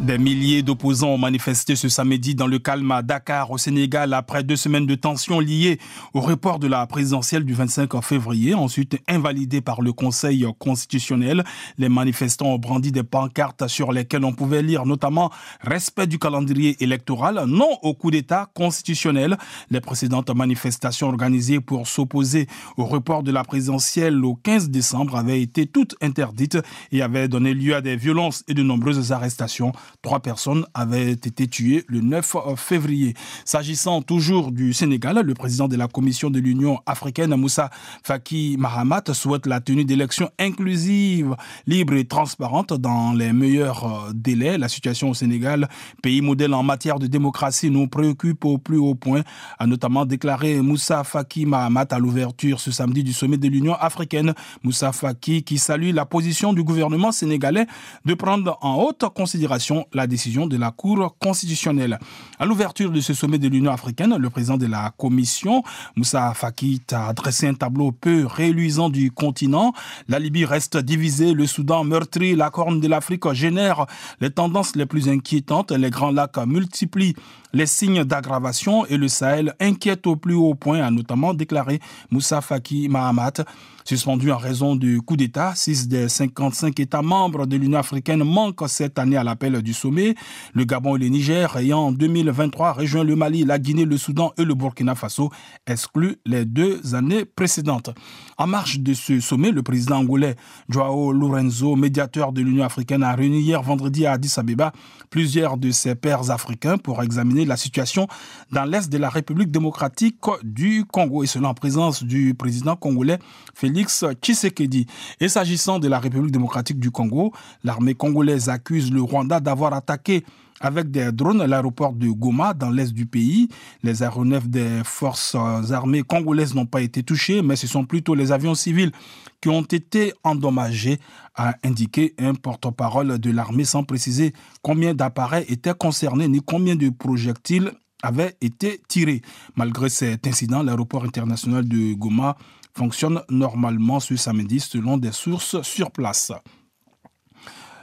Des milliers d'opposants ont manifesté ce samedi dans le calme à Dakar, au Sénégal, après deux semaines de tensions liées au report de la présidentielle du 25 février, ensuite invalidé par le Conseil constitutionnel. Les manifestants ont brandi des pancartes sur lesquelles on pouvait lire notamment respect du calendrier électoral, non au coup d'État constitutionnel. Les précédentes manifestations organisées pour s'opposer au report de la présidentielle au 15 décembre avaient été toutes interdites et avaient donné lieu à des violences et de nombreuses arrestations. Trois personnes avaient été tuées le 9 février. S'agissant toujours du Sénégal, le président de la Commission de l'Union africaine, Moussa Faki Mahamat, souhaite la tenue d'élections inclusives, libres et transparentes dans les meilleurs euh, délais. La situation au Sénégal, pays modèle en matière de démocratie, nous préoccupe au plus haut point, a notamment déclaré Moussa Faki Mahamat à l'ouverture ce samedi du sommet de l'Union africaine. Moussa Faki qui salue la position du gouvernement sénégalais de prendre en haute considération la décision de la Cour constitutionnelle. À l'ouverture de ce sommet de l'Union africaine, le président de la Commission, Moussa Faki, a dressé un tableau peu réluisant du continent. La Libye reste divisée, le Soudan meurtri, la Corne de l'Afrique génère les tendances les plus inquiétantes, les grands lacs multiplient les signes d'aggravation et le Sahel inquiète au plus haut point, a notamment déclaré Moussa Faki Mahamat. Suspendu en raison du coup d'État, 6 des 55 États membres de l'Union africaine manquent cette année à l'appel du sommet. Le Gabon et le Niger, ayant en 2023 rejoint le Mali, la Guinée, le Soudan et le Burkina Faso, excluent les deux années précédentes. En marge de ce sommet, le président angolais Joao Lorenzo, médiateur de l'Union africaine, a réuni hier vendredi à Addis Abeba plusieurs de ses pairs africains pour examiner la situation dans l'est de la République démocratique du Congo et cela en présence du président congolais Félix Tshisekedi. Et s'agissant de la République démocratique du Congo, l'armée congolaise accuse le Rwanda d'avoir attaqué avec des drones l'aéroport de Goma dans l'est du pays. Les aéronefs des forces armées congolaises n'ont pas été touchés, mais ce sont plutôt les avions civils qui ont été endommagés, a indiqué un porte-parole de l'armée sans préciser combien d'appareils étaient concernés ni combien de projectiles avaient été tirés. Malgré cet incident, l'aéroport international de Goma fonctionne normalement ce samedi selon des sources sur place.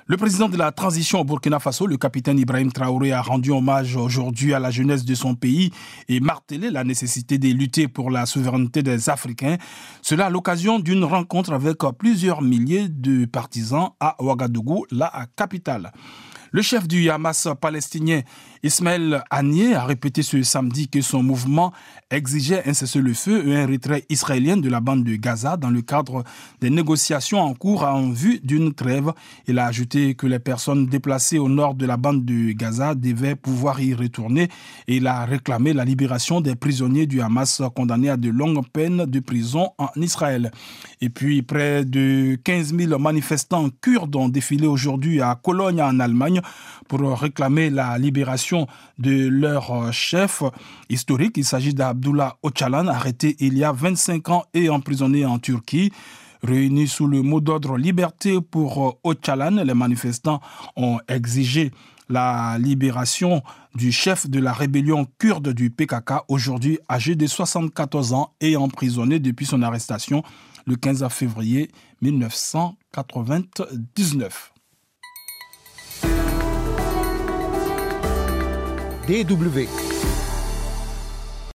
Le président de la transition au Burkina Faso, le capitaine Ibrahim Traoré, a rendu hommage aujourd'hui à la jeunesse de son pays et martelé la nécessité de lutter pour la souveraineté des Africains. Cela à l'occasion d'une rencontre avec plusieurs milliers de partisans à Ouagadougou, la capitale. Le chef du Hamas palestinien, Ismaël Haniyeh, a répété ce samedi que son mouvement exigeait un cessez-le-feu et un retrait israélien de la bande de Gaza dans le cadre des négociations en cours en vue d'une trêve. Il a ajouté que les personnes déplacées au nord de la bande de Gaza devaient pouvoir y retourner et il a réclamé la libération des prisonniers du Hamas condamnés à de longues peines de prison en Israël. Et puis, près de 15 000 manifestants kurdes ont défilé aujourd'hui à Cologne en Allemagne pour réclamer la libération de leur chef historique. Il s'agit d'Abdullah Öcalan, arrêté il y a 25 ans et emprisonné en Turquie. Réunis sous le mot d'ordre liberté pour Öcalan, les manifestants ont exigé la libération du chef de la rébellion kurde du PKK, aujourd'hui âgé de 74 ans et emprisonné depuis son arrestation le 15 février 1999. DW